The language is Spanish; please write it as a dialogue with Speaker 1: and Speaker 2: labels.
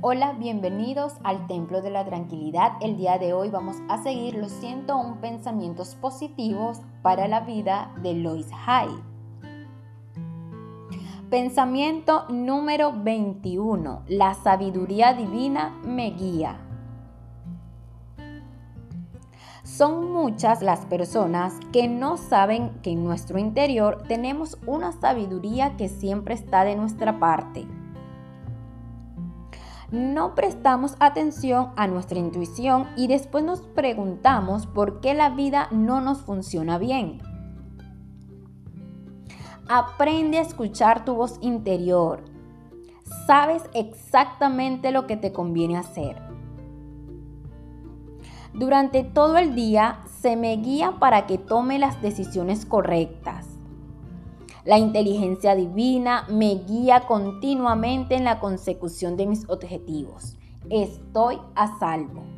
Speaker 1: Hola, bienvenidos al Templo de la Tranquilidad. El día de hoy vamos a seguir los 101 pensamientos positivos para la vida de Lois Hay. Pensamiento número 21. La sabiduría divina me guía. Son muchas las personas que no saben que en nuestro interior tenemos una sabiduría que siempre está de nuestra parte no prestamos atención a nuestra intuición y después nos preguntamos por qué la vida no nos funciona bien. Aprende a escuchar tu voz interior. Sabes exactamente lo que te conviene hacer. Durante todo el día se me guía para que tome las decisiones correctas. La inteligencia divina me guía continuamente en la consecución de mis objetivos. Estoy a salvo.